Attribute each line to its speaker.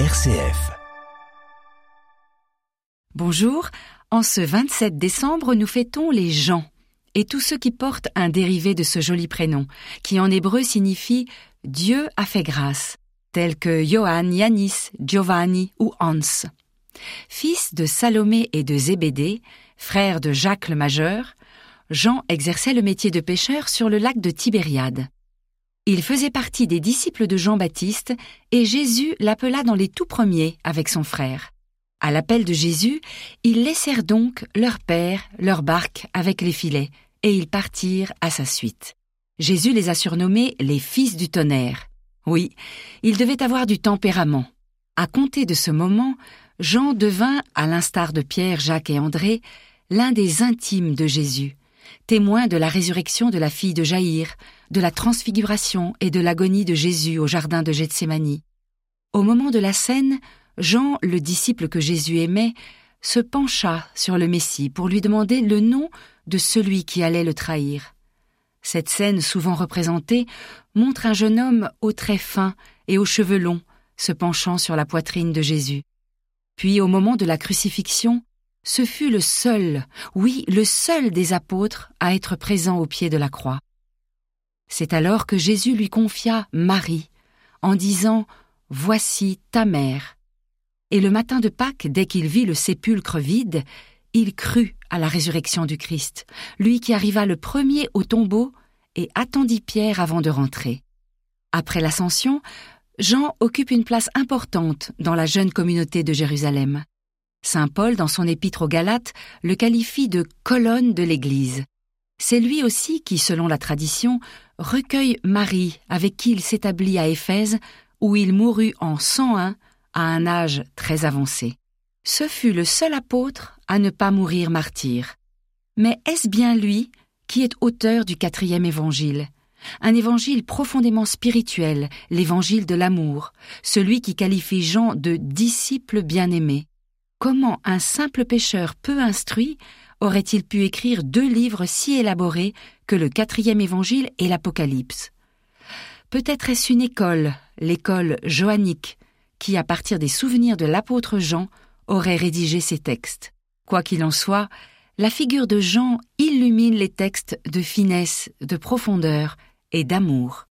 Speaker 1: RCF.
Speaker 2: Bonjour, en ce 27 décembre, nous fêtons les Jean et tous ceux qui portent un dérivé de ce joli prénom, qui en hébreu signifie Dieu a fait grâce, tels que Johann, Yanis, Giovanni ou Hans. Fils de Salomé et de Zébédée, frère de Jacques le Majeur, Jean exerçait le métier de pêcheur sur le lac de Tibériade. Il faisait partie des disciples de Jean-Baptiste et Jésus l'appela dans les tout premiers avec son frère. À l'appel de Jésus, ils laissèrent donc leur père, leur barque avec les filets, et ils partirent à sa suite. Jésus les a surnommés les fils du tonnerre. Oui, ils devaient avoir du tempérament. À compter de ce moment, Jean devint, à l'instar de Pierre, Jacques et André, l'un des intimes de Jésus, témoin de la résurrection de la fille de Jaïr, de la transfiguration et de l'agonie de Jésus au jardin de Gethsémanie. Au moment de la scène, Jean, le disciple que Jésus aimait, se pencha sur le Messie pour lui demander le nom de celui qui allait le trahir. Cette scène, souvent représentée, montre un jeune homme aux traits fins et aux cheveux longs, se penchant sur la poitrine de Jésus. Puis, au moment de la crucifixion, ce fut le seul, oui, le seul des apôtres à être présent au pied de la croix. C'est alors que Jésus lui confia Marie, en disant Voici ta mère. Et le matin de Pâques, dès qu'il vit le sépulcre vide, il crut à la résurrection du Christ, lui qui arriva le premier au tombeau et attendit Pierre avant de rentrer. Après l'ascension, Jean occupe une place importante dans la jeune communauté de Jérusalem. Saint Paul, dans son épître aux Galates, le qualifie de colonne de l'Église. C'est lui aussi qui, selon la tradition, recueille Marie, avec qui il s'établit à Éphèse, où il mourut en 101 à un âge très avancé. Ce fut le seul apôtre à ne pas mourir martyr. Mais est-ce bien lui qui est auteur du quatrième évangile? Un évangile profondément spirituel, l'évangile de l'amour, celui qui qualifie Jean de disciple bien-aimé. Comment un simple pécheur peu instruit aurait-il pu écrire deux livres si élaborés que le quatrième évangile et l'Apocalypse? Peut-être est-ce une école, l'école johannique, qui, à partir des souvenirs de l'apôtre Jean, aurait rédigé ces textes. Quoi qu'il en soit, la figure de Jean illumine les textes de finesse, de profondeur et d'amour.